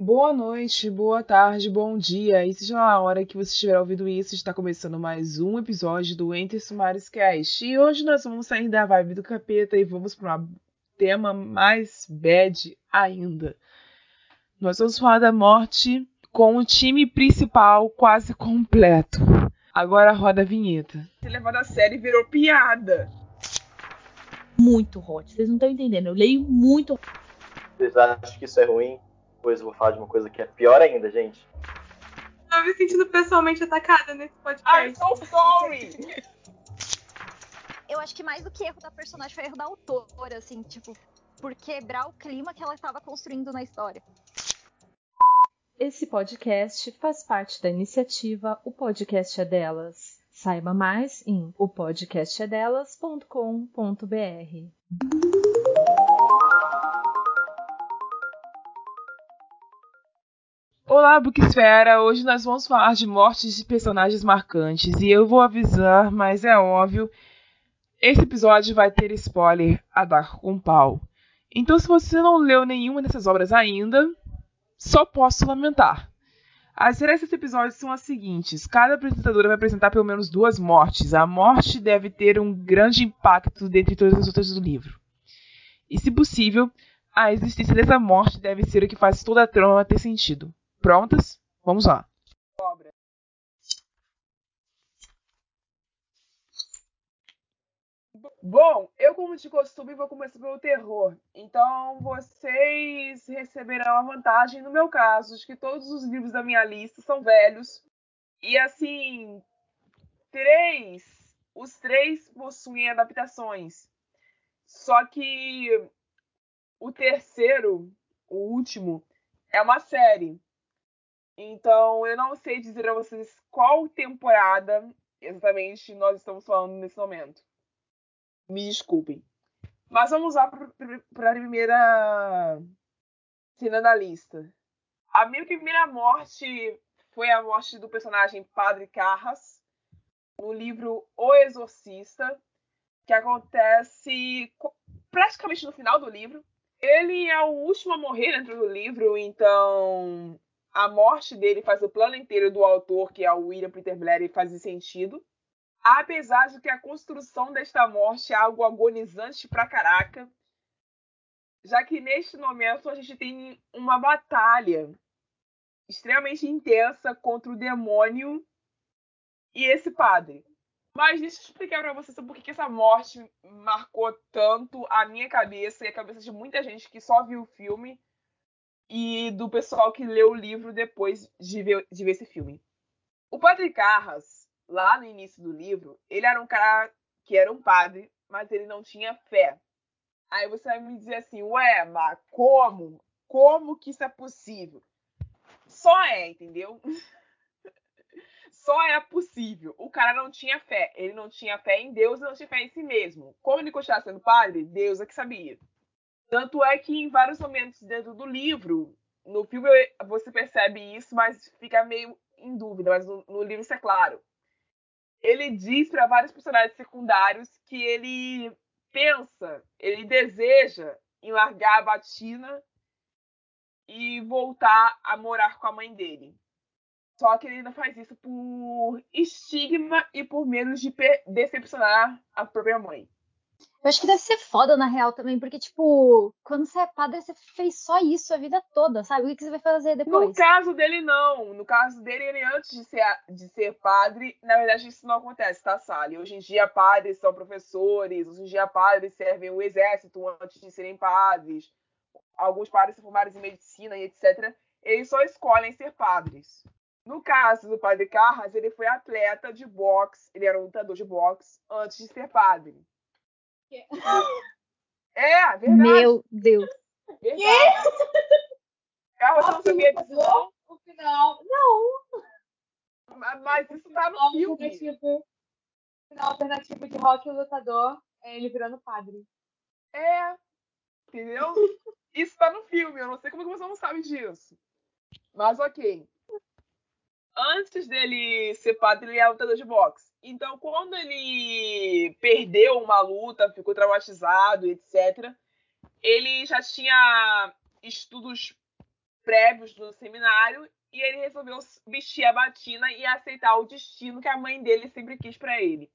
Boa noite, boa tarde, bom dia. E seja a hora que você estiver ouvindo isso, está começando mais um episódio do Entre Sumares Cast. E hoje nós vamos sair da vibe do capeta e vamos para um tema mais bad ainda. Nós vamos falar da morte com o time principal quase completo. Agora roda a vinheta. Ser levado a sério virou piada. Muito hot. Vocês não estão entendendo. Eu leio muito. Vocês acham que isso é ruim? Pois eu vou falar de uma coisa que é pior ainda, gente. Tô me sentindo pessoalmente atacada nesse podcast. I'm so sorry! Eu acho que mais do que erro da personagem foi erro da autora, assim, tipo, por quebrar o clima que ela estava construindo na história. Esse podcast faz parte da iniciativa O Podcast é Delas. Saiba mais em opodcastedelas.com.br. Olá, Bookesfera! Hoje nós vamos falar de mortes de personagens marcantes e eu vou avisar, mas é óbvio, esse episódio vai ter spoiler a dar com pau. Então, se você não leu nenhuma dessas obras ainda, só posso lamentar. As regras desse episódio são as seguintes: cada apresentadora vai apresentar pelo menos duas mortes. A morte deve ter um grande impacto dentre todas as outras do livro. E, se possível, a existência dessa morte deve ser o que faz toda a trama ter sentido. Prontas? Vamos lá. Obra. Bom, eu, como de costume, vou começar pelo terror. Então, vocês receberão a vantagem, no meu caso, de que todos os livros da minha lista são velhos. E, assim, três, os três possuem adaptações. Só que o terceiro, o último, é uma série. Então, eu não sei dizer a vocês qual temporada exatamente nós estamos falando nesse momento. Me desculpem. Mas vamos lá para a primeira cena da lista. A minha primeira morte foi a morte do personagem Padre Carras, no livro O Exorcista, que acontece praticamente no final do livro. Ele é o último a morrer dentro do livro, então a morte dele faz o plano inteiro do autor, que é o William Peter Blatty, fazer sentido. Apesar de que a construção desta morte é algo agonizante pra caraca, já que neste momento a gente tem uma batalha extremamente intensa contra o demônio e esse padre. Mas deixa eu explicar para vocês por que essa morte marcou tanto a minha cabeça e a cabeça de muita gente que só viu o filme e do pessoal que leu o livro depois de ver, de ver esse filme. O Padre Carras, lá no início do livro, ele era um cara que era um padre, mas ele não tinha fé. Aí você vai me dizer assim, ué, mas como? Como que isso é possível? Só é, entendeu? Só é possível. O cara não tinha fé. Ele não tinha fé em Deus e não tinha fé em si mesmo. Como ele continuava sendo padre, Deus é que sabia. Tanto é que em vários momentos dentro do livro, no filme você percebe isso, mas fica meio em dúvida, mas no, no livro isso é claro. Ele diz para vários personagens secundários que ele pensa, ele deseja em largar a batina e voltar a morar com a mãe dele. Só que ele ainda faz isso por estigma e por medo de decepcionar a própria mãe. Eu acho que deve ser foda, na real, também, porque, tipo, quando você é padre, você fez só isso a vida toda, sabe? O que você vai fazer depois? No caso dele, não. No caso dele, ele antes de ser, de ser padre, na verdade, isso não acontece, tá, Sally? Hoje em dia, padres são professores, hoje em dia, padres servem o exército antes de serem padres. Alguns padres se formaram em medicina e etc. Eles só escolhem ser padres. No caso do padre Carras, ele foi atleta de boxe, ele era um lutador de boxe antes de ser padre. É, verdade. Meu Deus. Verdade. Carla, você não sabia disso, não? O final. Não. Mas isso tá no filme. Alternativo, final alternativo de rock lutador é ele virando padre. É. Entendeu? Isso tá no filme. Eu não sei como que você não sabe disso. Mas ok. Antes dele ser padre, ele é lutador de boxe. Então, quando ele perdeu uma luta, ficou traumatizado, etc., ele já tinha estudos prévios do seminário e ele resolveu vestir a batina e aceitar o destino que a mãe dele sempre quis para ele.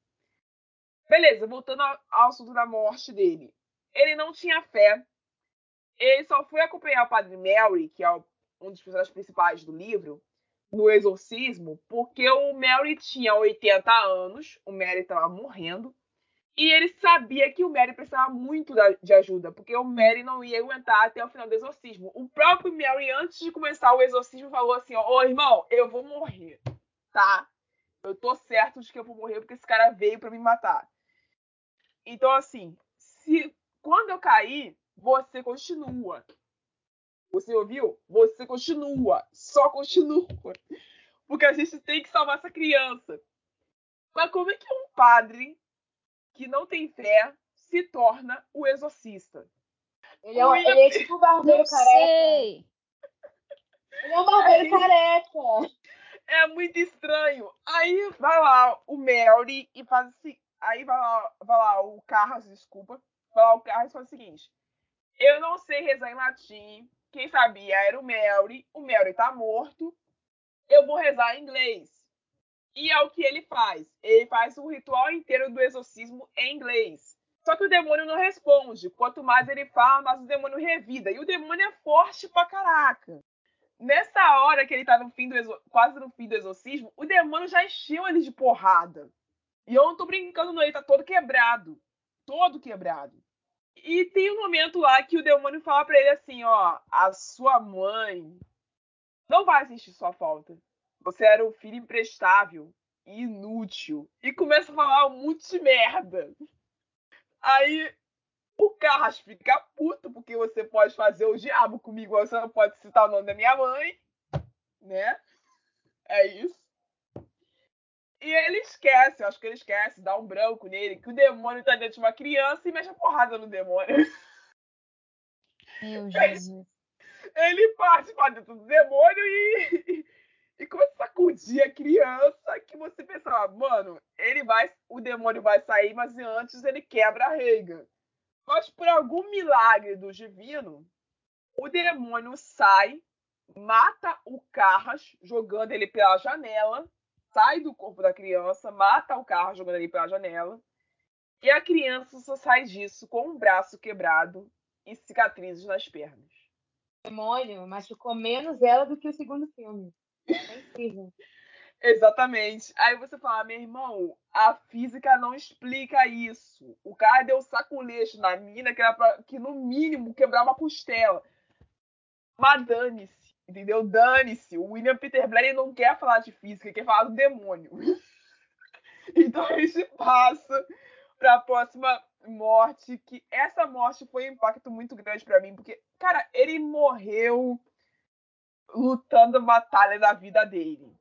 Beleza, voltando ao assunto da morte dele. Ele não tinha fé. Ele só foi acompanhar o padre Mary, que é um dos personagens principais do livro, no exorcismo, porque o Mary tinha 80 anos, o Mary estava morrendo, e ele sabia que o Mary precisava muito de ajuda, porque o Mary não ia aguentar até o final do exorcismo. O próprio Mary, antes de começar o exorcismo, falou assim: Ô irmão, eu vou morrer, tá? Eu tô certo de que eu vou morrer porque esse cara veio para me matar. Então, assim, se quando eu cair, você continua. Você ouviu? Você continua. Só continua. Porque a gente tem que salvar essa criança. Mas como é que um padre que não tem fé se torna o exorcista? Ele é, ele é tipo o barbeiro careca. sei. Ele é um barbeiro Aí- careca. É muito estranho. Aí vai lá o Mary e faz assim. Aí vai lá, vai lá o Carlos, desculpa. Vai lá o Carlos e faz o seguinte. Eu não sei rezar em latim. Quem sabia era o Mary. O Mary tá morto. Eu vou rezar em inglês. E é o que ele faz. Ele faz o ritual inteiro do exorcismo em inglês. Só que o demônio não responde. Quanto mais ele fala, mais o demônio revida. E o demônio é forte pra caraca. Nessa hora que ele tá no fim do quase no fim do exorcismo, o demônio já encheu ele de porrada. E eu não tô brincando, não, ele tá todo quebrado. Todo quebrado. E tem um momento lá que o demônio fala pra ele assim, ó, a sua mãe não vai sentir sua falta. Você era um filho imprestável e inútil. E começa a falar um monte de merda. Aí o Carras fica puto, porque você pode fazer o diabo comigo, você não pode citar o nome da minha mãe, né? É isso. E ele esquece, eu acho que ele esquece, dá um branco nele, que o demônio tá dentro de uma criança e mexe a porrada no demônio. Meu Jesus. Ele parte pra dentro do demônio e, e começa a sacudir a criança que você pensava, mano, ele vai, o demônio vai sair, mas antes ele quebra a reiga. Mas por algum milagre do divino, o demônio sai, mata o Carras, jogando ele pela janela, sai do corpo da criança, mata o Carras, jogando ele pela janela, e a criança só sai disso com um braço quebrado e cicatrizes nas pernas. Demônio machucou menos ela do que o segundo filme. É incrível. Exatamente. Aí você fala, meu irmão, a física não explica isso. O cara deu saculete na mina que era pra, que no mínimo quebrar uma costela. Mas dane-se, entendeu? Dane-se. O William Peter Blair não quer falar de física, ele quer falar do demônio. então a gente passa para a próxima morte, que essa morte foi um impacto muito grande para mim, porque, cara, ele morreu lutando a batalha da vida dele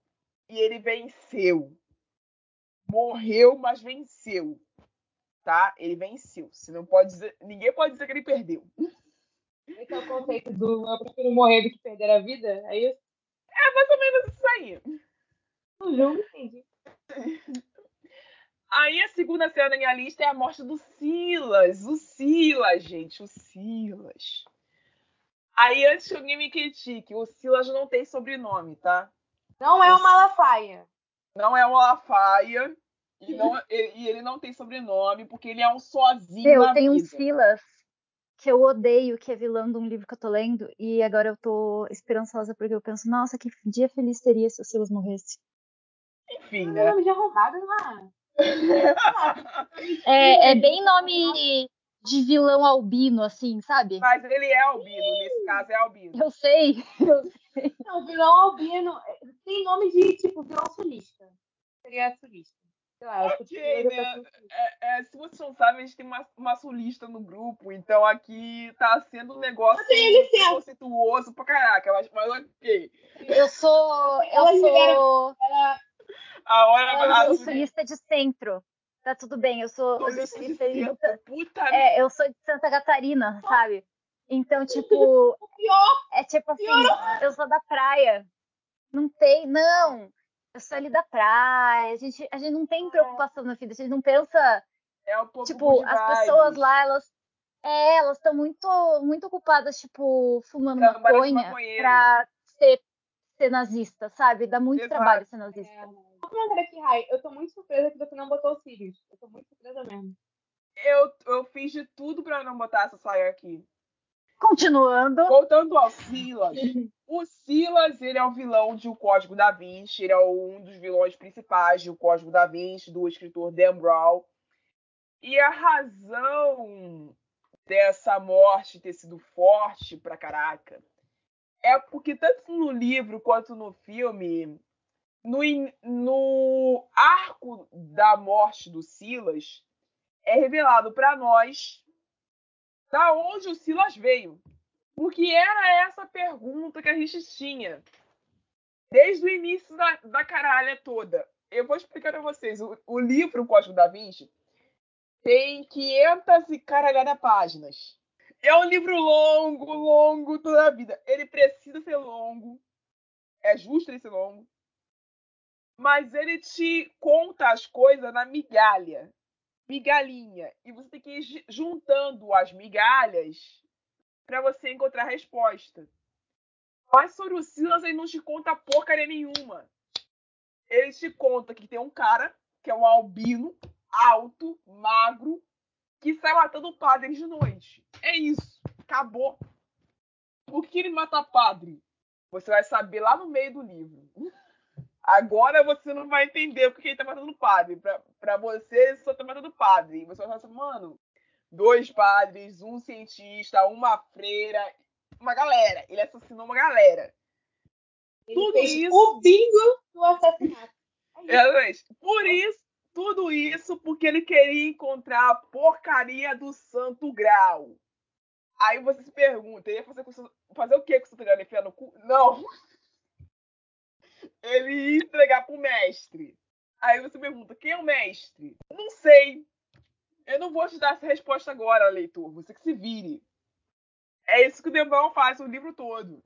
e ele venceu. Morreu, mas venceu. Tá? Ele venceu. Você não pode dizer, ninguém pode dizer que ele perdeu. Esse é o conceito do eu prefiro morrer do que perder a vida. É isso? É mais ou menos isso aí. Não julgo, entendi. Aí a segunda cena da minha lista é a morte do Silas. O Silas, gente, o Silas. Aí antes que alguém me critique, o Silas não tem sobrenome, tá? Não é uma Malafaia. Não é o Malafaia. E, não, e e ele não tem sobrenome, porque ele é um sozinho Eu na tenho um vida. Silas que eu odeio, que é vilão de um livro que eu tô lendo, e agora eu tô esperançosa porque eu penso, nossa, que dia feliz teria se o Silas morresse. Enfim, Não né? é nome de arrombado, não é? É, bem nome de vilão albino, assim, sabe? Mas ele é albino, nesse caso é albino. Eu sei. Não, vilão albino. Tem nome de, tipo, vilão sulista. Seria sulista. Lá, eu Ok, né? É, é, se vocês não sabem, a gente tem uma, uma sulista no grupo, então aqui tá sendo um negócio tenho licença. conceituoso pra caraca, mas, mas ok. Eu sou. Eu Elas sou. Ela, A hora Eu a sou sulista de centro. Tá tudo bem, eu sou, eu sou de centro, puta É, eu sou de Santa Catarina, sabe? Então, tipo, pior, é tipo assim, eu sou da praia. Não tem, não. Eu sou ali da praia. A gente, a gente não tem preocupação na vida, a gente não pensa é um pouco Tipo, as vibes. pessoas lá, elas. É, elas estão muito, muito ocupadas, tipo, fumando maconha pra ser, ser nazista, sabe? Dá muito Exato. trabalho ser nazista. É, Vou comentar aqui, Rai. Eu tô muito surpresa que você não botou os cílios. Eu tô muito surpresa mesmo. Eu, eu fiz de tudo pra não botar essa saia aqui. Continuando. Voltando ao Silas. O Silas, ele é o vilão de O Código da Vinci. Ele é um dos vilões principais de O Código da Vinci, do escritor Dan Brown. E a razão dessa morte ter sido forte pra caraca é porque tanto no livro quanto no filme, no, no arco da morte do Silas, é revelado pra nós da onde o Silas veio. Porque era essa pergunta que a gente tinha desde o início da, da caralha toda. Eu vou explicar pra vocês. O, o livro Código da Vinci tem 500 e caralhada páginas. É um livro longo, longo toda a vida. Ele precisa ser longo. É justo ser longo. Mas ele te conta as coisas na migalha. Migalhinha. E você tem que ir ju- juntando as migalhas para você encontrar a resposta. Mas sobre o Silas, ele não te conta porcaria nenhuma. Ele te conta que tem um cara, que é um albino, alto, magro, que sai matando padres de noite. É isso. Acabou. Por que ele mata padre? Você vai saber lá no meio do livro. Agora você não vai entender porque ele tá matando padre. Pra, pra você, ele só tá matando padre. E você vai falar assim, mano, dois padres, um cientista, uma freira, uma galera. Ele assassinou uma galera. Ele Tudo isso- o bingo do assassinato. É isso. Exatamente. Por isso, tudo isso porque ele queria encontrar a porcaria do Santo Grau. Aí você se pergunta, ele ia fazer, o fazer o que com o Santo Grau? Ele enfiar no cu? Não. Ele ia entregar pro mestre. Aí você pergunta, quem é o mestre? Não sei. Eu não vou te dar essa resposta agora, leitor. Você que se vire. É isso que o Demão faz o livro todo.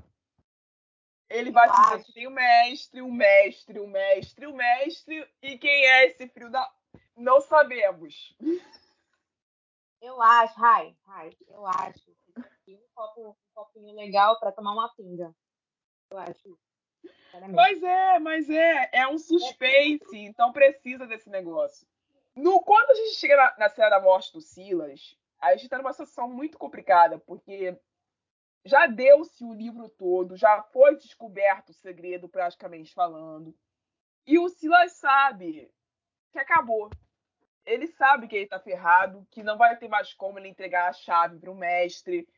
Ele vai te dizer tem o mestre, o mestre, o mestre, o mestre. E quem é esse frio da. Não sabemos. Eu acho, Rai, Rai, eu acho um, copo, um copinho legal pra tomar uma pinga. Eu acho. Mas é, mas é. É um suspense, então precisa desse negócio. No, quando a gente chega na, na cena da morte do Silas, a gente tá numa situação muito complicada, porque já deu-se o livro todo, já foi descoberto o segredo, praticamente falando. E o Silas sabe que acabou. Ele sabe que ele tá ferrado, que não vai ter mais como ele entregar a chave pro mestre,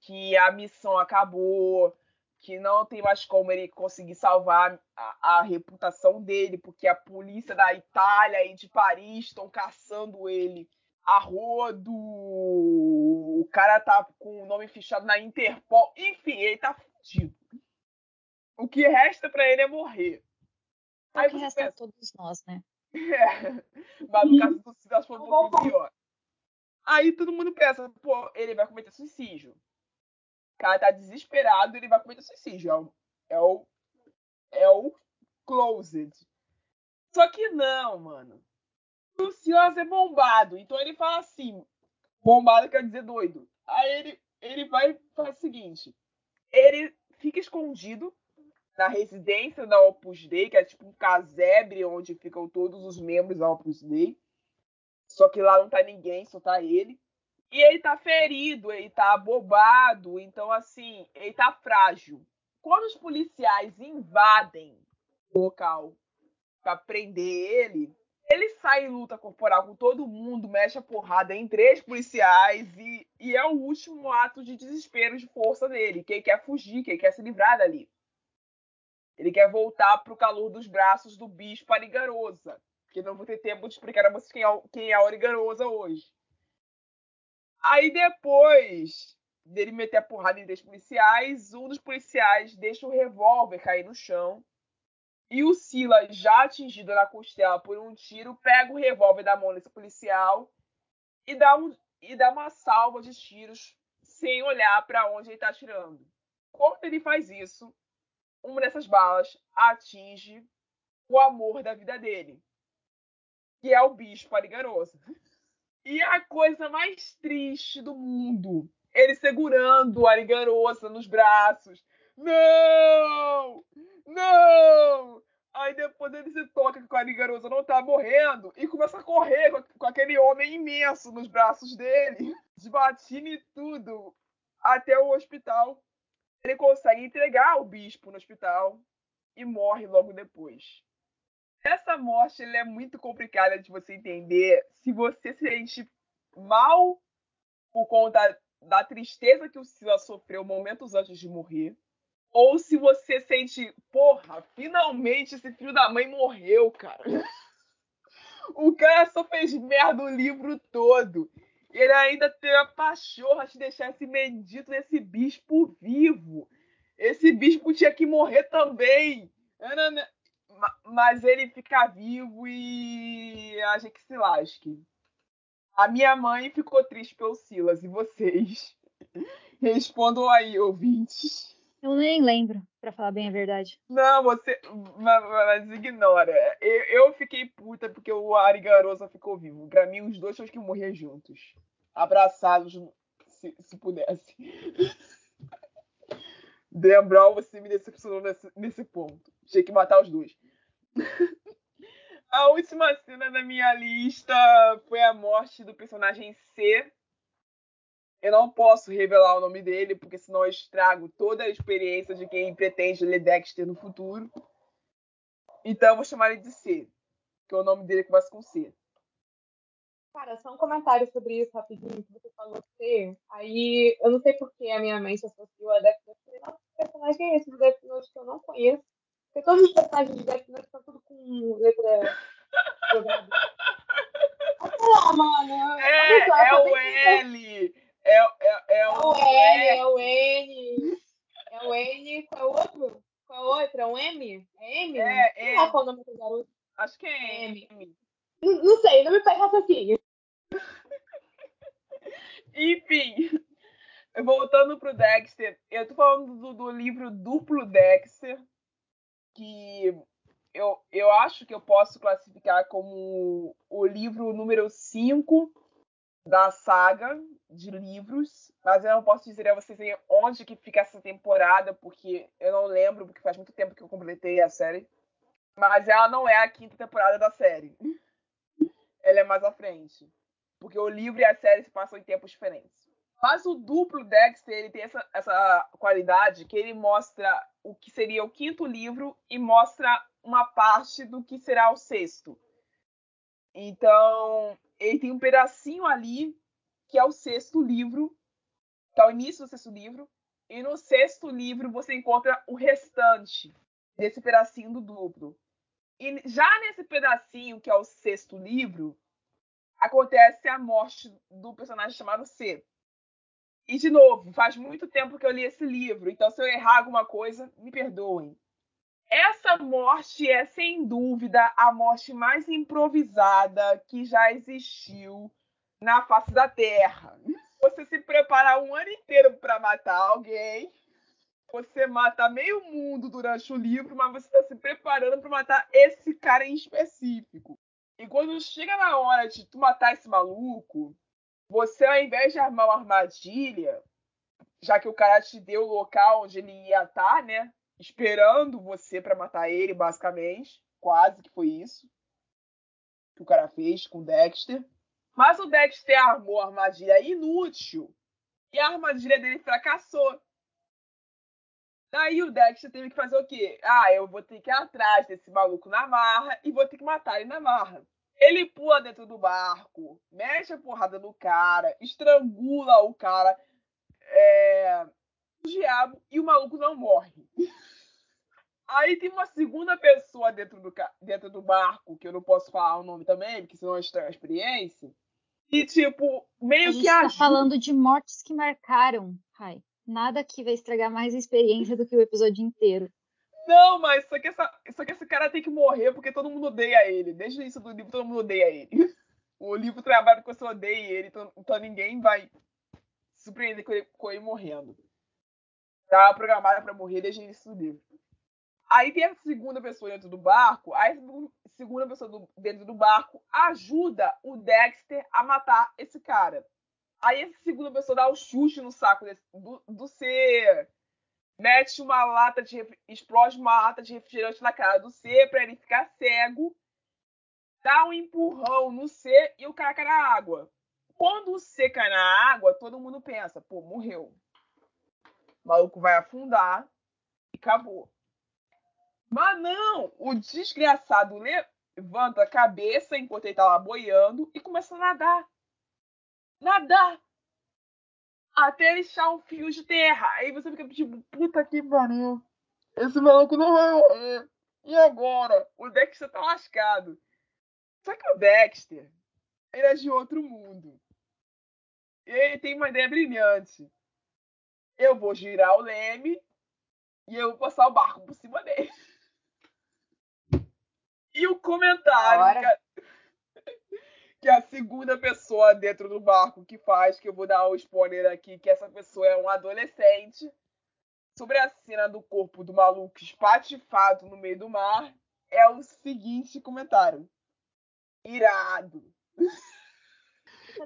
que a missão acabou, que não tem mais como ele conseguir salvar a, a reputação dele, porque a polícia da Itália e de Paris estão caçando ele a rodo. O cara tá com o nome fichado na Interpol. Enfim, ele tá fudido. O que resta pra ele é morrer. O Aí que resta a pensa, todos nós, né? é, mas no caso do Silas foi um pouquinho pior. Aí todo mundo pensa, pô, ele vai cometer suicídio. Cara tá desesperado, ele vai cometer suicídio. É o, é o, é o closed. Só que não, mano. O Silas é bombado, então ele fala assim, bombado quer dizer doido. Aí ele, ele vai fazer o seguinte, ele fica escondido na residência da Opus Dei, que é tipo um casebre onde ficam todos os membros da Opus Dei. Só que lá não tá ninguém, só tá ele. E ele tá ferido, ele tá bobado, então assim, ele tá frágil. Quando os policiais invadem o local pra prender ele, ele sai em luta corporal com todo mundo, mexe a porrada em três policiais e, e é o último ato de desespero de força dele, que ele quer fugir, que ele quer se livrar dali. Ele quer voltar pro calor dos braços do bispo Arigarosa. Porque não vou ter tempo de explicar a vocês quem é, quem é a Arigarosa hoje. Aí depois dele meter a porrada em três policiais, um dos policiais deixa o revólver cair no chão. E o Silas, já atingido na costela por um tiro, pega o revólver da mão desse policial e dá, um, e dá uma salva de tiros sem olhar para onde ele está atirando. Quando ele faz isso, uma dessas balas atinge o amor da vida dele, que é o bispo Arigarosa. E a coisa mais triste do mundo, ele segurando a Arigarosa nos braços. Não! Não! Aí depois ele se toca que o Arigarosa não tá morrendo e começa a correr com, com aquele homem imenso nos braços dele, desbatendo e tudo, até o hospital. Ele consegue entregar o bispo no hospital e morre logo depois. Essa morte é muito complicada de você entender se você se sente mal por conta da tristeza que o Silas sofreu momentos antes de morrer, ou se você sente, porra, finalmente esse filho da mãe morreu, cara. O cara só fez merda o livro todo. Ele ainda teve a pachorra de deixar esse bendito desse bispo vivo. Esse bispo tinha que morrer também. Mas ele fica vivo e a gente se lasque. A minha mãe ficou triste pelo Silas. E vocês? Respondam aí, ouvintes. Eu nem lembro, para falar bem a verdade. Não, você. Mas, mas ignora. Eu, eu, fiquei puta porque o Ari Garosa ficou vivo. Pra mim, os dois tinham que morrer juntos. Abraçados, se, se pudesse. Brown, você me decepcionou nesse, nesse ponto. Tinha que matar os dois. A última cena da minha lista foi a morte do personagem C. Eu não posso revelar o nome dele, porque senão eu estrago toda a experiência de quem pretende ler Dexter no futuro. Então eu vou chamar ele de C, que o nome dele começa com C. Cara, só um comentário sobre isso rapidinho, que você falou C. Aí eu não sei por que a minha mente associou a Dexter. Nossa, que personagem é esse do Note que eu não conheço? Porque todos os personagens de Death Note estão tudo com letra jogada. Ah, mano. É, só, é o tem L. É, é, é, É o o L, é o N. É o N. Qual é o outro? Qual é o outro? É um M? É M? É, Sei lá é. qual é o nome do garoto. Acho que é M. M. Não, não sei, não me pega raciocínio. Enfim, voltando pro Dexter, eu tô falando do, do livro Duplo Dexter, que eu, eu acho que eu posso classificar como o livro número 5 da saga de livros, mas eu não posso dizer a vocês onde que fica essa temporada, porque eu não lembro, porque faz muito tempo que eu completei a série. Mas ela não é a quinta temporada da série. Ela é mais à frente. Porque o livro e a série se passam em tempos diferentes. Mas o duplo Dexter, ele tem essa, essa qualidade que ele mostra o que seria o quinto livro e mostra uma parte do que será o sexto. Então, ele tem um pedacinho ali que é o sexto livro, que é o início do sexto livro, e no sexto livro você encontra o restante desse pedacinho do duplo. E já nesse pedacinho, que é o sexto livro, acontece a morte do personagem chamado C. E, de novo, faz muito tempo que eu li esse livro, então se eu errar alguma coisa, me perdoem. Essa morte é, sem dúvida, a morte mais improvisada que já existiu na face da Terra. Você se prepara um ano inteiro para matar alguém, você mata meio mundo durante o livro, mas você está se preparando para matar esse cara em específico. E quando chega na hora de tu matar esse maluco, você, ao invés de armar uma armadilha, já que o cara te deu o local onde ele ia estar, né? Esperando você para matar ele, basicamente. Quase que foi isso que o cara fez com o Dexter. Mas o Dexter armou a armadilha inútil e a armadilha dele fracassou. Daí o Dexter teve que fazer o quê? Ah, eu vou ter que ir atrás desse maluco na marra e vou ter que matar ele na marra. Ele pula dentro do barco, mexe a porrada no cara, estrangula o cara, é... o diabo, e o maluco não morre. Aí tem uma segunda pessoa dentro do, dentro do barco, que eu não posso falar o nome também, porque senão estraga a experiência. E, tipo, meio a gente que tá ajuda. falando de mortes que marcaram, Rai. Nada aqui vai estragar mais a experiência do que o episódio inteiro. Não, mas só que, essa, só que esse cara tem que morrer porque todo mundo odeia ele. Desde o início do livro, todo mundo odeia ele. O livro trabalha com você odeia ele, então, então ninguém vai se surpreender com ele, com ele morrendo. Tá programado pra morrer desde o início do livro. Aí tem a segunda pessoa dentro do barco, aí a segunda pessoa do, dentro do barco ajuda o Dexter a matar esse cara. Aí essa segunda pessoa dá o um chute no saco desse, do, do C, mete uma lata de explode uma lata de refrigerante na cara do C para ele ficar cego, dá um empurrão no C e o cara cai na água. Quando o C cai na água, todo mundo pensa, pô, morreu. O maluco vai afundar e acabou. Mas não! O desgraçado levanta a cabeça enquanto ele tá lá boiando e começa a nadar. Nadar! Até ele achar um fio de terra. Aí você fica tipo, puta que pariu. Esse maluco não vai morrer. E agora? O Dexter tá lascado. Só que o Dexter, ele é de outro mundo. E ele tem uma ideia brilhante. Eu vou girar o leme e eu vou passar o barco por cima dele. E o comentário que a, que a, segunda pessoa dentro do barco que faz, que eu vou dar o um spoiler aqui, que essa pessoa é um adolescente, sobre a cena do corpo do maluco espatifado no meio do mar, é o seguinte comentário. Irado.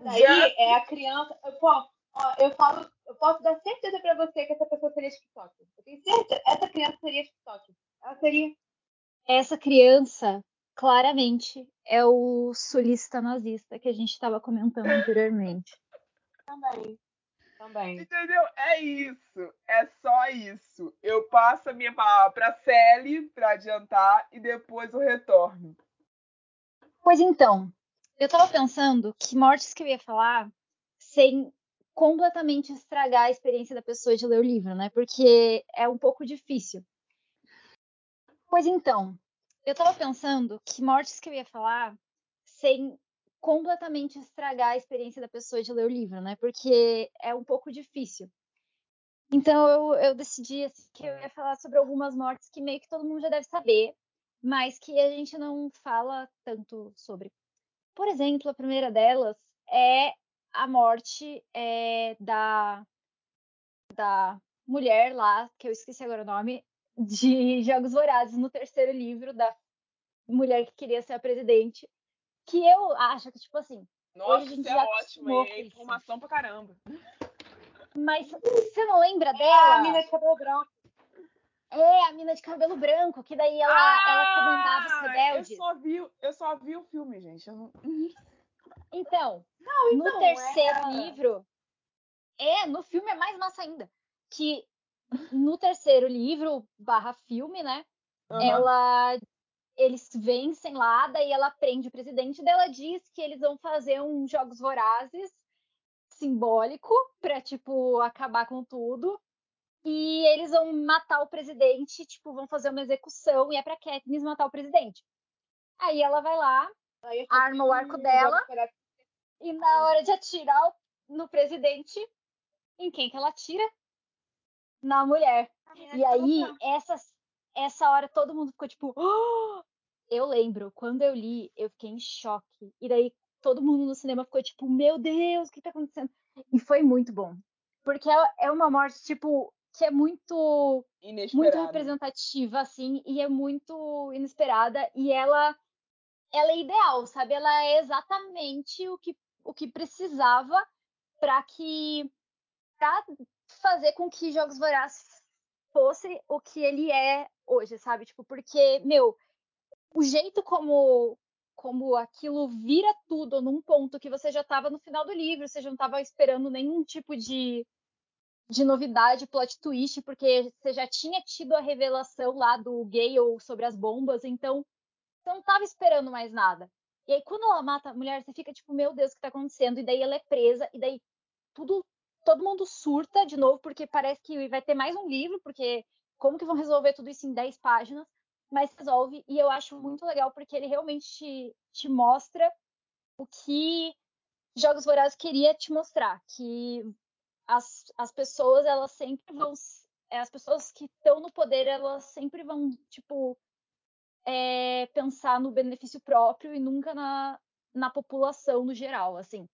daí Já... é a criança. Eu, posso, eu, falo, eu posso dar certeza pra você que essa pessoa seria TikTok. Eu tenho certeza. Essa criança seria TikTok. Ela seria essa criança, claramente, é o sulista nazista que a gente estava comentando anteriormente. Também. Também. Entendeu? É isso. É só isso. Eu passo a minha palavra para Sally para adiantar e depois eu retorno. Pois então, eu tava pensando que mortes que eu ia falar sem completamente estragar a experiência da pessoa de ler o livro, né? Porque é um pouco difícil. Pois então, eu tava pensando que mortes que eu ia falar sem completamente estragar a experiência da pessoa de ler o livro, né? Porque é um pouco difícil. Então eu, eu decidi assim, que eu ia falar sobre algumas mortes que meio que todo mundo já deve saber, mas que a gente não fala tanto sobre. Por exemplo, a primeira delas é a morte é, da, da mulher lá, que eu esqueci agora o nome, de Jogos Vorazes no terceiro livro da mulher que queria ser a presidente. Que eu acho que, tipo assim. Nossa, hoje a gente isso é ótimo, é informação pra caramba. Mas você não lembra dela? É a mina de cabelo branco. É, a mina de cabelo branco, que daí ela, ah, ela comandava os rebeldes. Eu só vi, eu só vi o filme, gente. Não... Então, não, então, no terceiro é... livro. É, no filme é mais massa ainda. Que no terceiro livro, barra filme, né? Uhum. Ela. Eles vencem lá, daí ela prende o presidente dela, diz que eles vão fazer um Jogos Vorazes simbólico para tipo acabar com tudo e eles vão matar o presidente, tipo, vão fazer uma execução e é pra Katniss matar o presidente. Aí ela vai lá, arma o arco dela e na hora de atirar no presidente, em quem que ela atira? Na mulher. E aí, essa, essa hora todo mundo ficou tipo. Oh! Eu lembro, quando eu li, eu fiquei em choque. E daí todo mundo no cinema ficou tipo, meu Deus, o que tá acontecendo? E foi muito bom. Porque é, é uma morte, tipo, que é muito muito representativa, assim, e é muito inesperada. E ela, ela é ideal, sabe? Ela é exatamente o que, o que precisava para que. Fazer com que Jogos Vorazes fosse o que ele é hoje, sabe? Tipo, porque, meu, o jeito como como aquilo vira tudo num ponto que você já estava no final do livro, você já não estava esperando nenhum tipo de, de novidade, plot twist, porque você já tinha tido a revelação lá do Gale sobre as bombas, então você não estava esperando mais nada. E aí, quando ela mata a mulher, você fica tipo, meu Deus, o que está acontecendo? E daí ela é presa, e daí tudo todo mundo surta de novo, porque parece que vai ter mais um livro, porque como que vão resolver tudo isso em 10 páginas? Mas resolve, e eu acho muito legal, porque ele realmente te, te mostra o que Jogos Vorazes queria te mostrar, que as, as pessoas, elas sempre vão... É, as pessoas que estão no poder, elas sempre vão, tipo, é, pensar no benefício próprio e nunca na, na população no geral, assim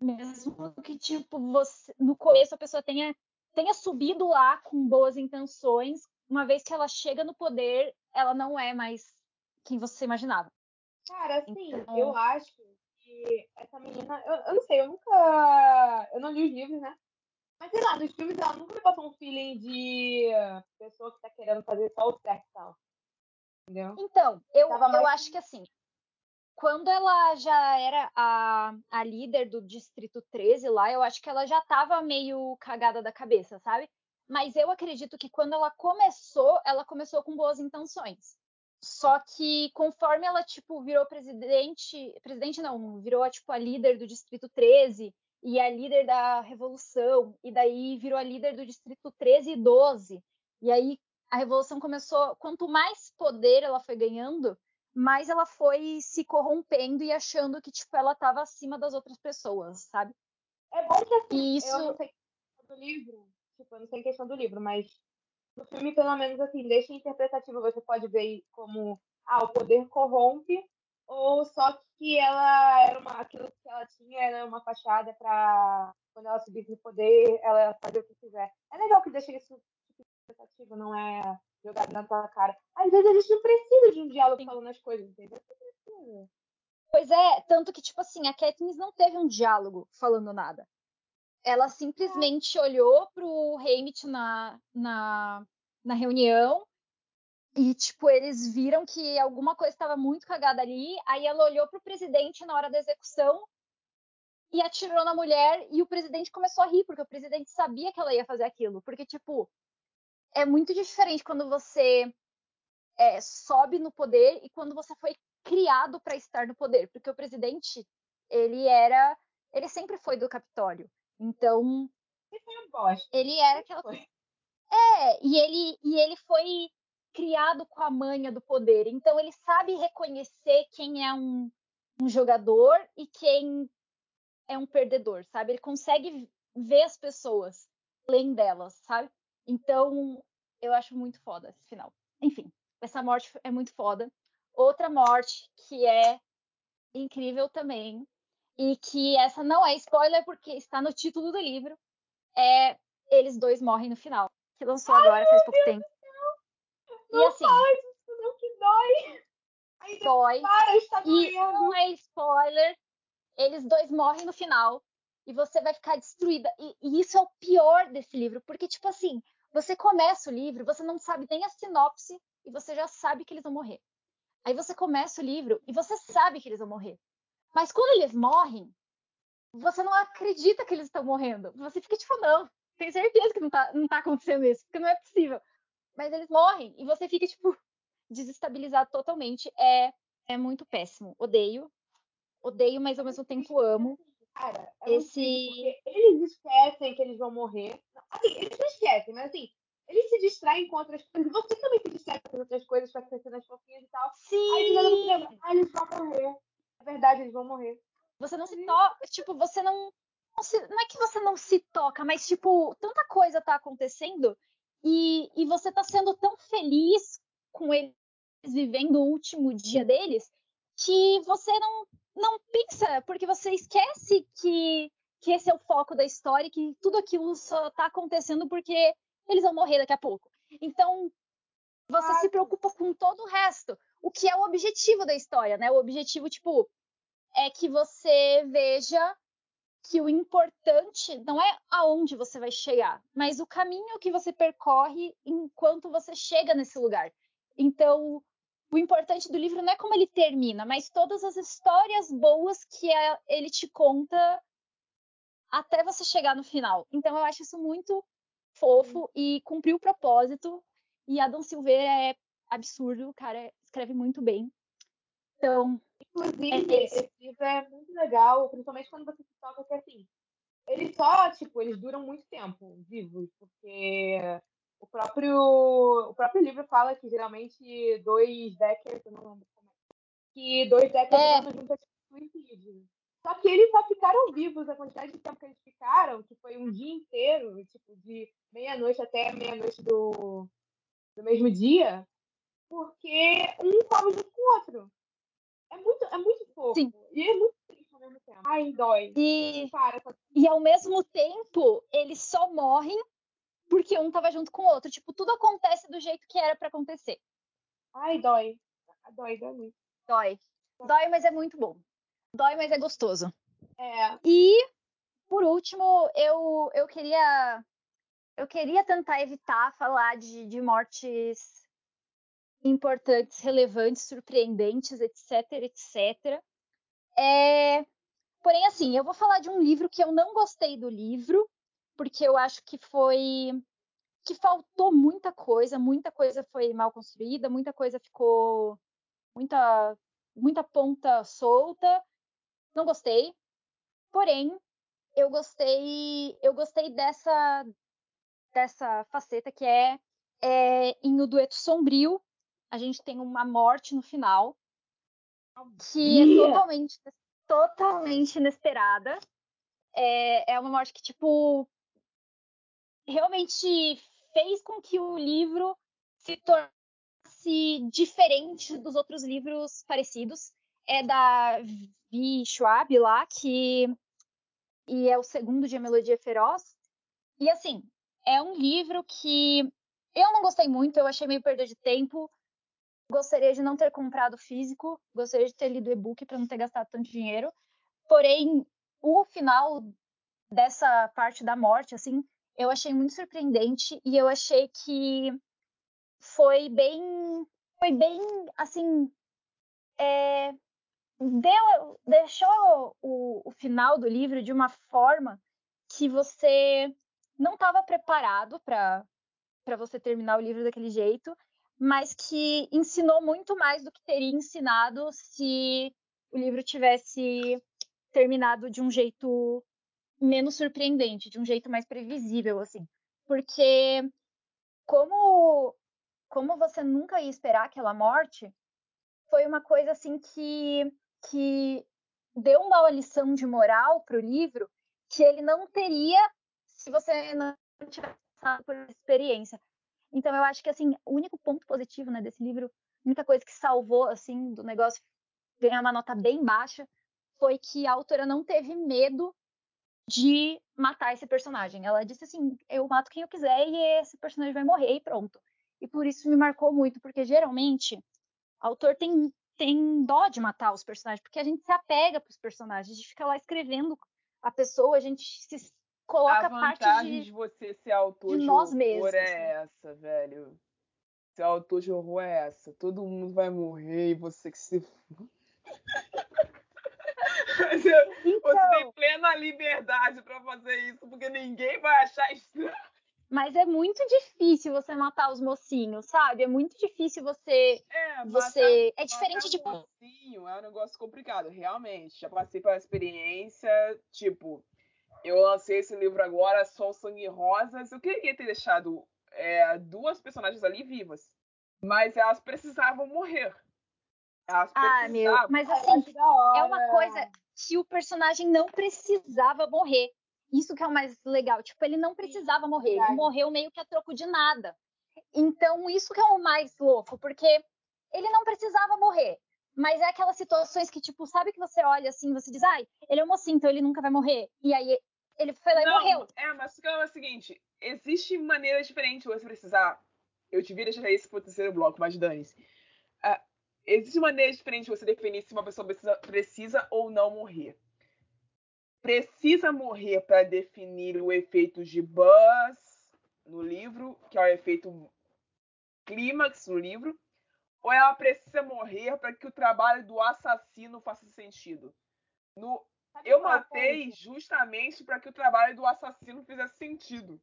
mesmo que tipo você no começo a pessoa tenha tenha subido lá com boas intenções, uma vez que ela chega no poder, ela não é mais quem você imaginava. Cara, assim, então... eu acho que essa menina. Eu, eu não sei, eu nunca. Eu não li os livros, né? Mas sei lá, nos filmes ela nunca me passou um feeling de pessoa que tá querendo fazer só o certo e tal. Entendeu? Então, eu, eu acho que assim, quando ela já era a, a líder do Distrito 13 lá, eu acho que ela já tava meio cagada da cabeça, sabe? Mas eu acredito que quando ela começou, ela começou com boas intenções. Só que conforme ela, tipo, virou presidente, presidente não, virou, tipo, a líder do Distrito 13 e a líder da Revolução, e daí virou a líder do Distrito 13 e 12, e aí a Revolução começou, quanto mais poder ela foi ganhando, mais ela foi se corrompendo e achando que, tipo, ela estava acima das outras pessoas, sabe? É bom que assim, isso... eu não sei do livro, tipo, eu não sei questão do livro, mas no filme, pelo menos, assim, deixa interpretativo, você pode ver como, ah, o poder corrompe, ou só que ela era uma, aquilo que ela tinha era uma fachada para quando ela subisse no poder, ela fazer o que quiser. É legal que deixa isso não é jogado na tua cara. Às vezes a gente não precisa de um diálogo Sim. falando as coisas, entendeu? Pois é, tanto que, tipo assim, a Katniss não teve um diálogo falando nada. Ela simplesmente é. olhou pro Hamit na, na, na reunião e, tipo, eles viram que alguma coisa estava muito cagada ali. Aí ela olhou pro presidente na hora da execução e atirou na mulher. E o presidente começou a rir, porque o presidente sabia que ela ia fazer aquilo. Porque, tipo, é muito diferente quando você é, sobe no poder e quando você foi criado para estar no poder, porque o presidente ele era, ele sempre foi do Capitólio, então ele era aquela é e ele e ele foi criado com a manha do poder, então ele sabe reconhecer quem é um, um jogador e quem é um perdedor, sabe? Ele consegue ver as pessoas além delas, sabe? Então, eu acho muito foda esse final. Enfim, essa morte é muito foda. Outra morte que é incrível também, e que essa não é spoiler porque está no título do livro, é Eles Dois Morrem no Final, que lançou Ai, agora faz pouco Deus tempo. Não e assim, faz isso não, que dói. Ainda dói. Para, está e não é spoiler, eles dois morrem no final e você vai ficar destruída. E, e, isso é o pior desse livro, porque, tipo assim, você começa o livro, você não sabe nem a sinopse e você já sabe que eles vão morrer. Aí você começa o livro e você sabe que eles vão morrer. Mas quando eles morrem, você não acredita que eles estão morrendo. Você fica tipo, não, tenho certeza que não tá, não tá acontecendo isso, porque não é possível. Mas eles morrem e você fica, tipo, desestabilizado totalmente. É, é muito péssimo. Odeio. Odeio, mas ao mesmo tempo amo. Cara, é esse. eles esquecem que eles vão morrer. Assim, eles não esquecem, mas assim, eles se distraem com outras coisas. Você também se distrai com outras coisas pra crescer nas fofinhas e tal. Sim! Aí você lembra, ah, eles vão morrer. É verdade, eles vão morrer. Você não se toca, tipo, você não. Não, se, não é que você não se toca, mas, tipo, tanta coisa tá acontecendo e, e você tá sendo tão feliz com eles vivendo o último dia deles que você não, não pensa, porque você esquece que, que esse é o foco da história e que tudo aquilo só tá acontecendo porque eles vão morrer daqui a pouco. Então, você se preocupa com todo o resto, o que é o objetivo da história, né? O objetivo, tipo, é que você veja que o importante não é aonde você vai chegar, mas o caminho que você percorre enquanto você chega nesse lugar. Então, o importante do livro não é como ele termina, mas todas as histórias boas que é, ele te conta até você chegar no final. Então eu acho isso muito fofo e cumpriu o propósito. E Adam Silveira é absurdo, o cara escreve muito bem. Então. Inclusive, é esse livro é muito legal, principalmente quando você se toca que assim. Eles só, tipo, eles duram muito tempo vivos, porque o próprio, o próprio livro fala que geralmente dois Deckers, eu não lembro como é, que dois Deckers é. juntos suicídio. Só que eles só ficaram vivos a quantidade de tempo que eles ficaram, que foi um dia inteiro, tipo, de meia-noite até meia-noite do, do mesmo dia, porque um come junto com o outro. É muito, é muito fofo. Sim. E é muito triste ao mesmo tempo. Ai, dói. E, Para, e ao mesmo tempo, eles só morrem porque um tava junto com o outro. Tipo, tudo acontece do jeito que era para acontecer. Ai, dói. Dói, dói muito. Dói. Dói, mas é muito bom. Dói, mas é gostoso. É. E, por último, eu, eu queria eu queria tentar evitar falar de, de mortes importantes, relevantes, surpreendentes, etc, etc. É... Porém, assim, eu vou falar de um livro que eu não gostei do livro, porque eu acho que foi que faltou muita coisa, muita coisa foi mal construída, muita coisa ficou muita muita ponta solta. Não gostei. Porém, eu gostei, eu gostei dessa dessa faceta que é, é em O Dueto Sombrio, a gente tem uma morte no final, que é totalmente, totalmente inesperada. É, é uma morte que, tipo, realmente fez com que o livro se tornasse diferente dos outros livros parecidos. É da Vi Schwab lá, que e é o segundo de A Melodia Feroz. E assim, é um livro que eu não gostei muito, eu achei meio perda de tempo. Gostaria de não ter comprado físico, gostaria de ter lido e-book para não ter gastado tanto dinheiro. Porém, o final dessa parte da morte, assim, eu achei muito surpreendente e eu achei que foi bem, foi bem, assim, é, deu, deixou o, o final do livro de uma forma que você não estava preparado para você terminar o livro daquele jeito, mas que ensinou muito mais do que teria ensinado se o livro tivesse terminado de um jeito menos surpreendente, de um jeito mais previsível, assim. Porque como como você nunca ia esperar aquela morte, foi uma coisa assim que que deu uma lição de moral para o livro que ele não teria se você não tivesse passado por experiência. Então eu acho que assim, o único ponto positivo, né, desse livro, a única coisa que salvou assim do negócio ganhar uma nota bem baixa foi que a autora não teve medo de matar esse personagem. Ela disse assim: eu mato quem eu quiser e esse personagem vai morrer e pronto. E por isso me marcou muito, porque geralmente o autor tem, tem dó de matar os personagens, porque a gente se apega para os personagens, a gente fica lá escrevendo a pessoa, a gente se coloca a vantagem de, de você ser autor de, de nós horror mesmos, é essa, velho. Ser autor de horror é essa. Todo mundo vai morrer e você que se. Eu- Então, Você tem plena liberdade pra fazer isso, porque ninguém vai achar estranho. Mas é muito difícil você matar os mocinhos, sabe? É muito difícil você. É, você... É diferente de. mocinho é um negócio complicado, realmente. Já passei pela experiência, tipo, eu lancei esse livro agora, Sol, Sangue e Rosas. Eu queria ter deixado é, duas personagens ali vivas, mas elas precisavam morrer. Elas Ah, meu. precisavam. Mas Eu assim, é uma coisa que o personagem não precisava morrer. Isso que é o mais legal. Tipo, ele não precisava morrer. Ele morreu meio que a troco de nada. Então, isso que é o mais louco, porque ele não precisava morrer. Mas é aquelas situações que, tipo, sabe que você olha assim, você diz, ai, ele é um mocinho, então ele nunca vai morrer. E aí ele foi lá e Não, morreu. É, mas o que é o seguinte: existe maneiras diferentes de você precisar. Eu devia deixar isso pro terceiro bloco, mas dane-se. Ah, existe maneiras diferentes de você definir se uma pessoa precisa, precisa ou não morrer. Precisa morrer para definir o efeito de Buzz no livro, que é o efeito clímax no livro, ou ela precisa morrer para que o trabalho do assassino faça sentido. No, eu é matei justamente para que o trabalho do assassino fizesse sentido.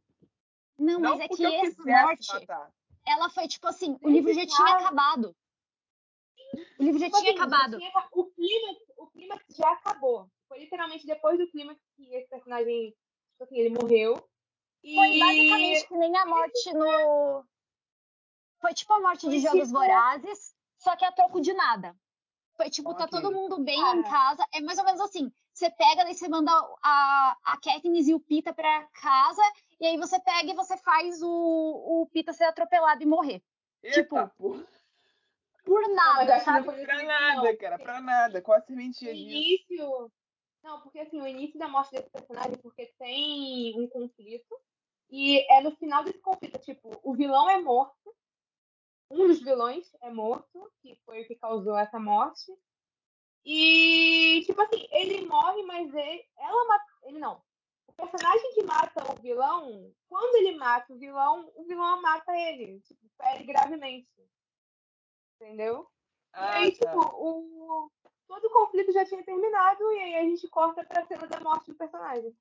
Não, Não mas é que essa quisesse morte, matar. ela foi tipo assim, o livro já tinha acabado. O livro já Tipo tinha assim, acabado. já tinha- o clímax, o clímax já acabou. Literalmente depois do clímax que esse personagem, tipo assim, ele morreu. E... Foi basicamente que nem a morte no. Foi tipo a morte de Jogos tipo- Vorazes, só que a troco de nada. Foi tipo, tá Ok. todo mundo bem Cara. em casa. É mais ou menos assim. Você pega, daí você manda a, a Katniss e o Pita pra casa, e aí você pega e você faz o, o Pita ser atropelado e morrer. Eita, Tipo, porra. Por mas nada, acho que não sabe? Pra nada, cara, pra nada. Qual a O serventia disso? início. Não, porque assim, o início da morte desse personagem, porque tem um conflito. E é no final desse conflito, tipo, o vilão é morto. Um dos vilões é morto, que foi foi o que causou essa morte. E, tipo assim, ele morre, mas ele, ela mata. Ele não. O personagem que mata o vilão, quando ele mata o vilão, o vilão mata ele. Tipo, fere gravemente. Entendeu? Ah, e aí, tá. tipo, o, todo o conflito já tinha terminado e aí a gente corta pra cena da morte do personagem.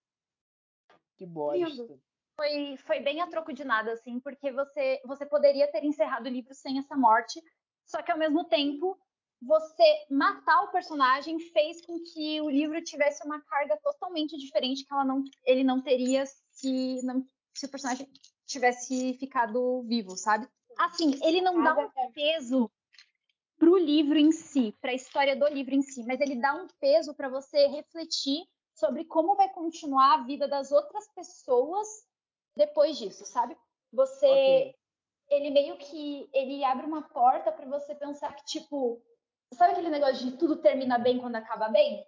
Que bosta. Lindo. Foi, foi bem a troco de nada, assim, porque você, você poderia ter encerrado o livro sem essa morte, só que ao mesmo tempo você matar o personagem fez com que o livro tivesse uma carga totalmente diferente que ela não, ele não teria se, não, se o personagem tivesse ficado vivo, sabe? Assim, ele não dá um peso pro livro em si, para a história do livro em si, mas ele dá um peso para você refletir sobre como vai continuar a vida das outras pessoas depois disso, sabe? Você Ok. ele meio que ele abre uma porta para você pensar que tipo, sabe aquele negócio de tudo termina bem quando acaba bem?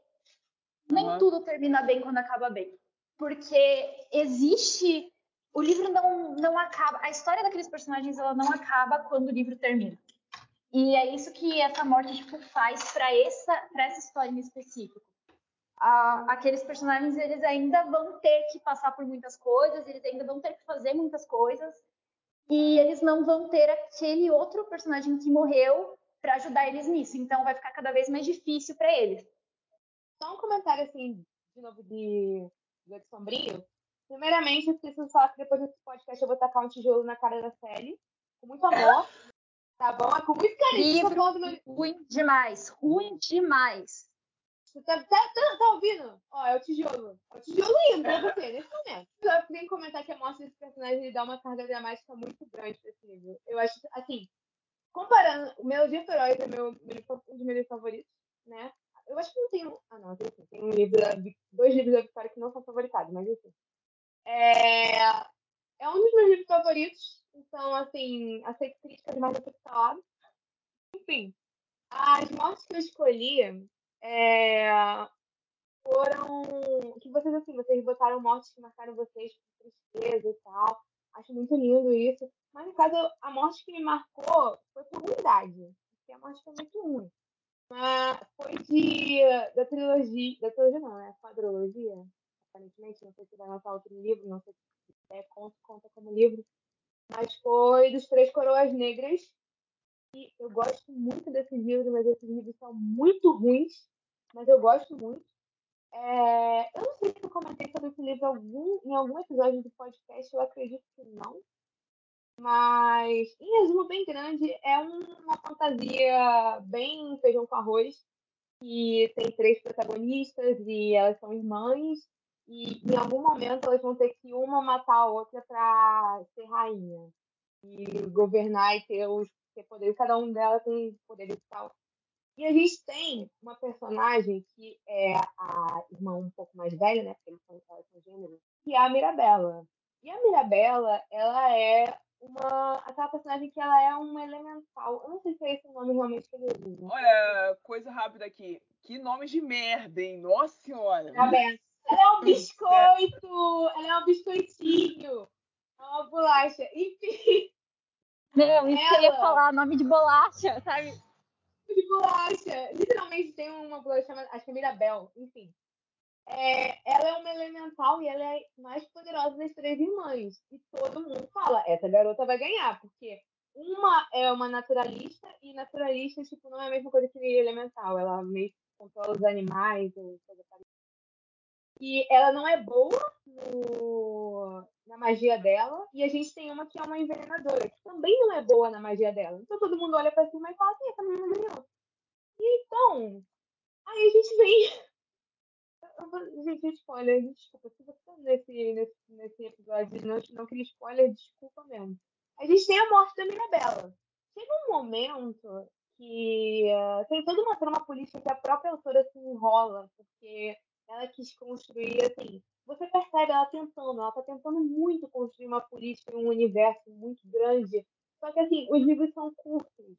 Nem Aham. tudo termina bem quando acaba bem, porque existe o livro não não acaba, a história daqueles personagens ela não acaba quando o livro termina. E é isso que essa morte tipo faz para essa para essa história em específico. Aqueles personagens eles ainda vão ter que passar por muitas coisas, eles ainda vão ter que fazer muitas coisas e eles não vão ter aquele outro personagem que morreu para ajudar eles nisso. Então vai ficar cada vez mais difícil para eles. Só um comentário assim, de novo, de do Sombrio. Primeiramente, eu preciso falar que depois desse podcast eu vou tacar um tijolo na cara da Sally. Com muito amor. Tá bom? É com muito carinho. Livro meu- ruim demais, ruim demais. Você tá, tá, tá, tá ouvindo? Ó, é o tijolo. É o tijolo indo pra você, nesse momento. Eu que comentar que a morte desse personagem ele dá uma carga dramática muito grande pra esse livro. Eu acho, assim, comparando, o Melodia Feroz é meu, um dos meus favoritos, né? Eu acho que não tenho. Ah, não, tem, tem um livro, dois livros da Vitória que não são favoritados, mas enfim. É, é um dos meus livros favoritos, então, assim, aceito críticas mais falado. Enfim, as mortes que eu escolhi é, foram que vocês assim, vocês botaram mortes que marcaram vocês com tristeza e tal. Acho muito lindo isso. Mas no caso, a morte que me marcou foi por ruindade. Porque a morte foi muito ruim. Mas foi de da trilogia. Da trilogia não, é quadrologia, aparentemente, não sei se vai lançar outro livro, não sei se é conta, conta como livro. Mas foi dos Três Coroas Negras. E eu gosto muito desses livros, mas esses livros são muito ruins. Mas eu gosto muito. É, eu não sei se eu comentei sobre esse livro algum, em algum episódio do podcast, eu acredito que não. Mas, em resumo bem grande, é um- uma fantasia bem feijão com arroz. E tem três protagonistas e elas são irmãs. E em algum momento elas vão ter que uma matar a outra para ser rainha. E governar e ter os ter poderes. Cada um delas tem poderes e tal. E a gente tem uma personagem que é a irmã um pouco mais velha, né? Porque eles são, elas são gêmeros, que é a Mirabella. E a Mirabella, ela é uma. aquela personagem que ela é um elemental. Eu não sei se é esse o nome realmente que ele usa. Olha, coisa rápida aqui. Que nome de merda, hein? Nossa senhora. Mirabella. Ela é um biscoito! Ela é um biscoitinho! É uma bolacha. Enfim, Não, isso que eu ia Ela- falar, nome de bolacha, sabe? de bolacha. Literalmente tem uma bolacha chamada, acho que é Mirabel, enfim. É, ela é uma elemental e ela é mais poderosa das três irmãs. E todo mundo fala, essa garota vai ganhar, porque uma é uma naturalista e naturalista, tipo, não é a mesma coisa que elemental. Ela meio que controla os animais ou coisa parecida. E ela não é boa no- na magia dela. E a gente tem uma que é uma envenenadora, que também não é boa na magia dela. Então todo mundo olha pra cima e fala assim, essa menina ganhou. E então, aí a gente vem. Gente, spoiler, desculpa. Se você tá nesse, nesse, nesse episódio não, não queria spoiler, desculpa mesmo. A gente tem a morte da Mirabella. Chega um momento que eh, tem toda uma trama política que a própria autora se enrola, porque ela quis construir, assim, você percebe ela tentando, ela tá tentando muito construir uma política em um universo muito grande, só que, assim, os livros são curtos.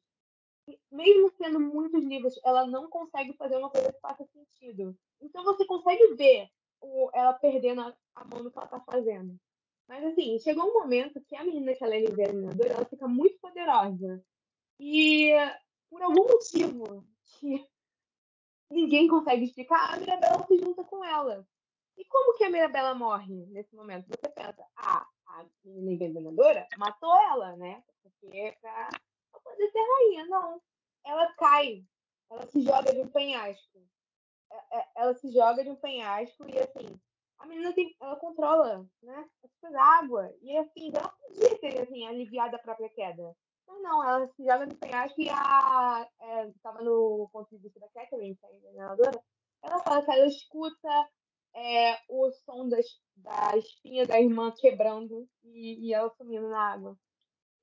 Mesmo sendo muitos livros, ela não consegue fazer uma coisa que faça sentido. Então você consegue ver o- ela perdendo a, a mão no que ela tá fazendo. Mas assim, chegou um momento que a menina que ela é envenenadora, ela fica muito poderosa. E por algum motivo que ninguém consegue explicar, a Mirabela se junta com ela. E como que a Mirabela morre nesse momento? Você pensa, ah, a menina envenenadora matou ela, né? Porque é pra, pra poder ser rainha. Não. Ela cai. Ela se joga de um penhasco. É, é, ela se joga de um penhasco e assim, a menina tem, ela controla, né? As água. E assim, ela podia ter assim, aliviado a própria queda. Não, ela se joga no penhasco e a. É, tava no ponto de vista da Catherine, que é a envenenadora. Ela fala que ela escuta é, o som das, da espinha da irmã quebrando e, e ela sumindo na água.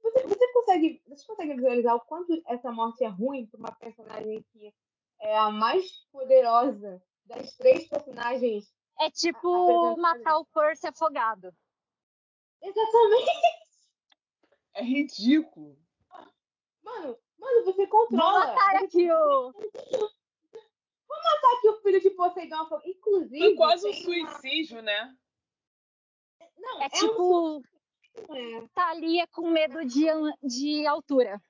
Você, você, consegue, você consegue visualizar o quanto essa morte é ruim para uma personagem que é a mais poderosa das três personagens? É tipo matar o Percy afogado. Exatamente! É ridículo. Mano, mano, você controla. Vou matar aqui o. Vou matar aqui o filho de Poseidon. Inclusive. Foi quase um suicídio, uma... né? Não, é, é tipo. Um... Thalia é com medo de, de altura.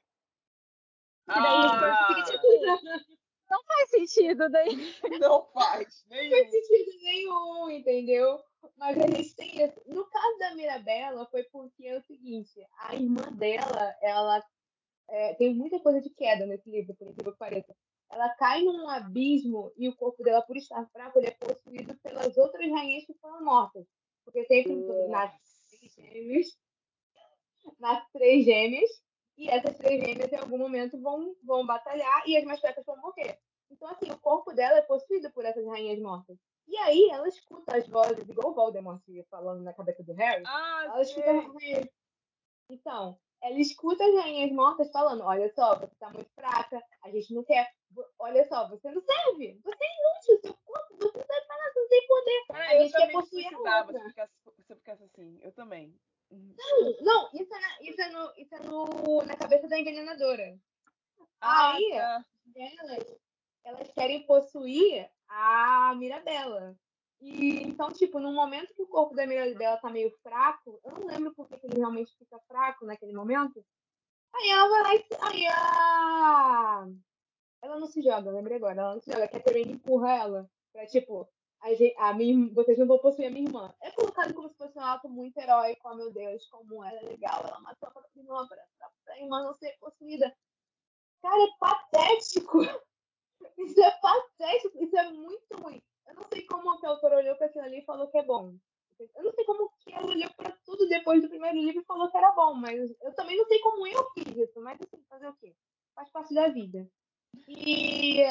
Ah. Daí, tipo, não faz sentido daí. Não faz, nenhum. Não faz sentido nenhum, entendeu? Mas a gente tem isso. No caso da Mirabela, foi porque é o seguinte: a irmã dela, ela é, tem muita coisa de queda nesse livro, por incrível que pareça ela cai num abismo e o corpo dela, por estar fraco, ele é possuído pelas outras rainhas que foram mortas. Porque sempre nas três gêmeas, nas três gêmeas, e essas três gêmeas em algum momento vão, vão batalhar e as mais fracas vão morrer. Então, assim, o corpo dela é possuído por essas rainhas mortas. E aí ela escuta as vozes, igual o Voldemort falando na cabeça do Harry. Ah, ela escuta as Então, ela escuta as rainhas mortas falando: Olha só, você tá muito fraca, a gente não quer. Olha só, você não serve, você é inútil, seu corpo, você não serve pra nada, você não tem poder. Ah, a eu gente quer possuir a outra. Se ficasse, você ficasse assim, eu também. Não, não, isso é, na, isso é, no, isso é no, na cabeça da envenenadora. Ah, Aí, tá. elas, elas querem possuir a Mirabela. E então, tipo, no momento que o corpo da Mirabela tá meio fraco, eu não lembro por que ele realmente fica fraco naquele momento. Aí ela vai lá e. Aí a. Ela não se joga, lembrei agora. Ela não se joga, a Catherine empurra ela. Pra tipo, a, a minha, vocês não vão possuir a minha irmã. É colocado como se fosse um ato muito heróico. Oh meu Deus, como ela é legal. Ela matou a irmã pra, pra, pra irmã não ser possuída. Cara, é patético! Isso é patético, isso é muito ruim. Eu não sei como a autora olhou para aquilo ali e falou que é bom. Eu não sei como que ela olhou para tudo depois do primeiro livro e falou que era bom, mas eu também não sei como eu fiz isso, mas assim, fazer o quê? Faz parte da vida. E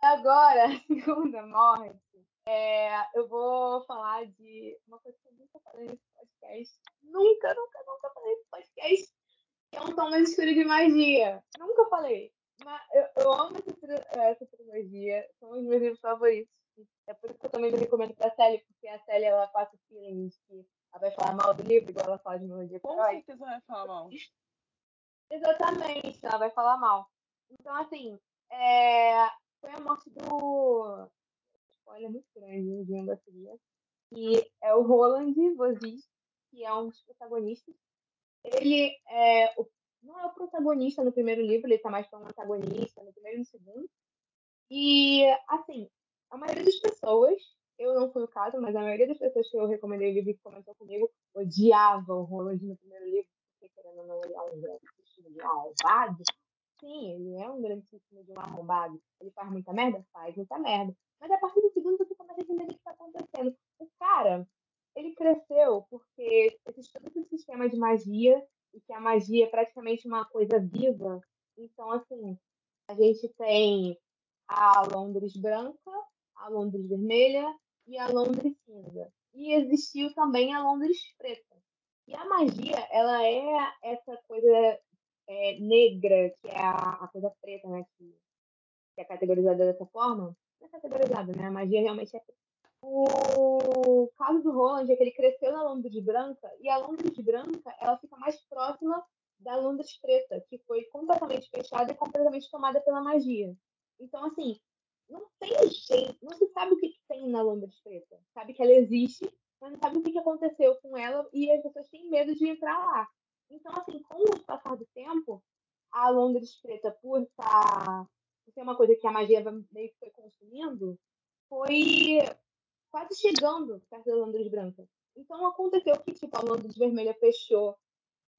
agora, a segunda morte, é, eu vou falar de uma coisa que eu nunca falei nesse podcast. Nunca, nunca, nunca falei nesse podcast. Que é um tom mais escuro de magia. Nunca falei. Mas eu, eu amo essa, essa trilogia. São os meus livros favoritos. É por isso que eu também recomendo pra Sally, porque a Sally ela passa o feeling de que ela vai falar mal do livro, igual ela fala de Melodia Com certeza vai falar mal. Exatamente, ela vai falar mal. Então, assim, é... foi a morte do. Olha, muito grande, vindo a seguir. Que é o Roland Vozis, que é um dos protagonistas. Ele é o... não é o protagonista no primeiro livro, ele tá mais como antagonista no primeiro e no segundo. E, assim, a maioria das pessoas, eu não fui o caso, mas a maioria das pessoas que eu recomendei o livro que comentou comigo odiava o Roland no primeiro livro, porque querendo ou não, ele é um grandíssimo de um arrombado. Sim, ele é um grandíssimo de um arrombado. Ele faz muita merda? Faz muita merda. Mas a partir do segundo você começa a entender o que está acontecendo. O cara, ele cresceu porque existe todo esse sistema de magia, e que a magia é praticamente uma coisa viva. Então, assim, a gente tem a Londres branca, a Londres vermelha e a Londres cinza. E existiu também a Londres preta. E a magia, ela é essa coisa é, negra, que é a, a, coisa preta, né? Que, que, é categorizada dessa forma. Não é categorizada, né? A magia realmente é. O caso do Roland é que ele cresceu na Londres branca, e a Londres branca, ela fica mais próxima da Londres preta, que foi completamente fechada e completamente tomada pela magia. Então, assim, não tem jeito, não se sabe o que, que tem na Londres Preta. Sabe que ela existe, mas não sabe o que, que aconteceu com ela e as pessoas têm medo de entrar lá. Então, assim, com o passar do tempo, a Londres Preta, por estar. ser uma coisa que a magia meio que foi consumindo, foi quase chegando perto da Londres Branca. Então aconteceu que, tipo, a Londres Vermelha fechou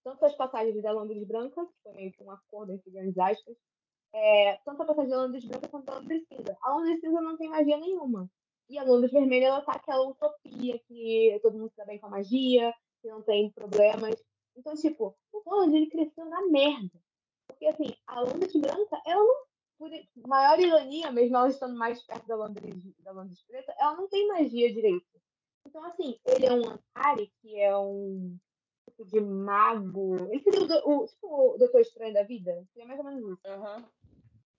tanto as passagens da Londres Branca, que foi meio que um acordo entre grandes aspas, é, tanto a passagem da Londres Branca quanto a Londres Cinza. A Londres Cinza não tem magia nenhuma. E a Londres Vermelha, ela tá aquela utopia que todo mundo se dá bem com a magia, que não tem problemas. Então, tipo, o Holland, ele cresceu na merda. Porque, assim, a Londres Branca, ela não, por maior ironia, mesmo ela estando mais perto da Londres, da Londres Preta, ela não tem magia direito. Então, assim, ele é um Antari, que é um tipo de mago. Ele seria o, o, tipo, o Doutor Estranho da vida? Seria mais ou menos isso. Uhum.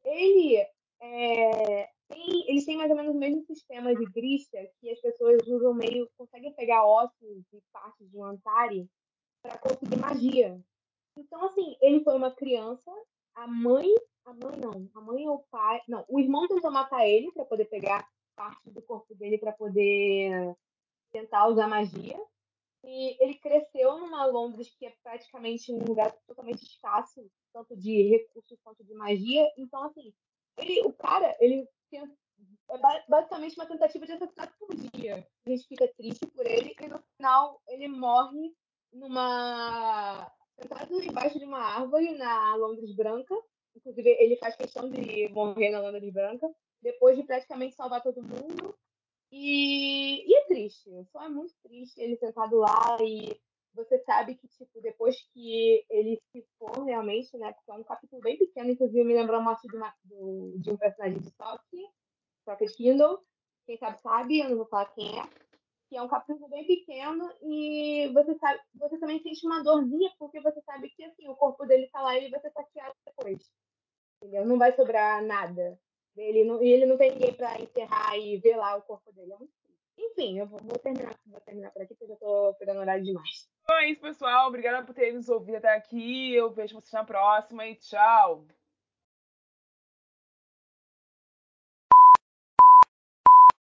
Ele é, tem, eles têm mais ou menos o mesmo sistema de Grisha que as pessoas usam meio. conseguem pegar ossos e partes de um Antari para conseguir magia. Então, assim, ele foi uma criança, a mãe. A mãe não, a mãe ou o pai. Não, o irmão tentou matar ele para poder pegar parte do corpo dele para poder tentar usar magia. E ele cresceu numa Londres que é praticamente um lugar totalmente escasso, tanto de recursos quanto de magia. Então, assim, ele, o cara, ele tem, é basicamente uma tentativa de assassinato por dia. A gente fica triste por ele e no final ele morre numa. sentado embaixo de uma árvore na Londres Branca. Inclusive, ele faz questão de morrer na Londres Branca, depois de praticamente salvar todo mundo. E, e é triste, só é muito triste ele sentado lá e você sabe que, tipo, depois que ele se for realmente, né? Porque é um capítulo bem pequeno, inclusive me lembrou a morte de, uma, do, de um personagem de Sock, Socket Kindle. Quem sabe sabe, eu não vou falar quem é. Que é um capítulo bem pequeno e você sabe, você também sente uma dorzinha, porque você sabe que assim, o corpo dele tá lá e vai ser saqueado depois. Entendeu? Não vai sobrar nada dele não, e ele não tem ninguém para enterrar e lá o corpo dele. É muito Enfim, eu vou, vou, terminar, vou terminar por aqui, porque eu tô pegando horário demais. Então é isso, pessoal. Obrigada por terem nos ouvido até aqui. Eu vejo vocês na próxima e tchau.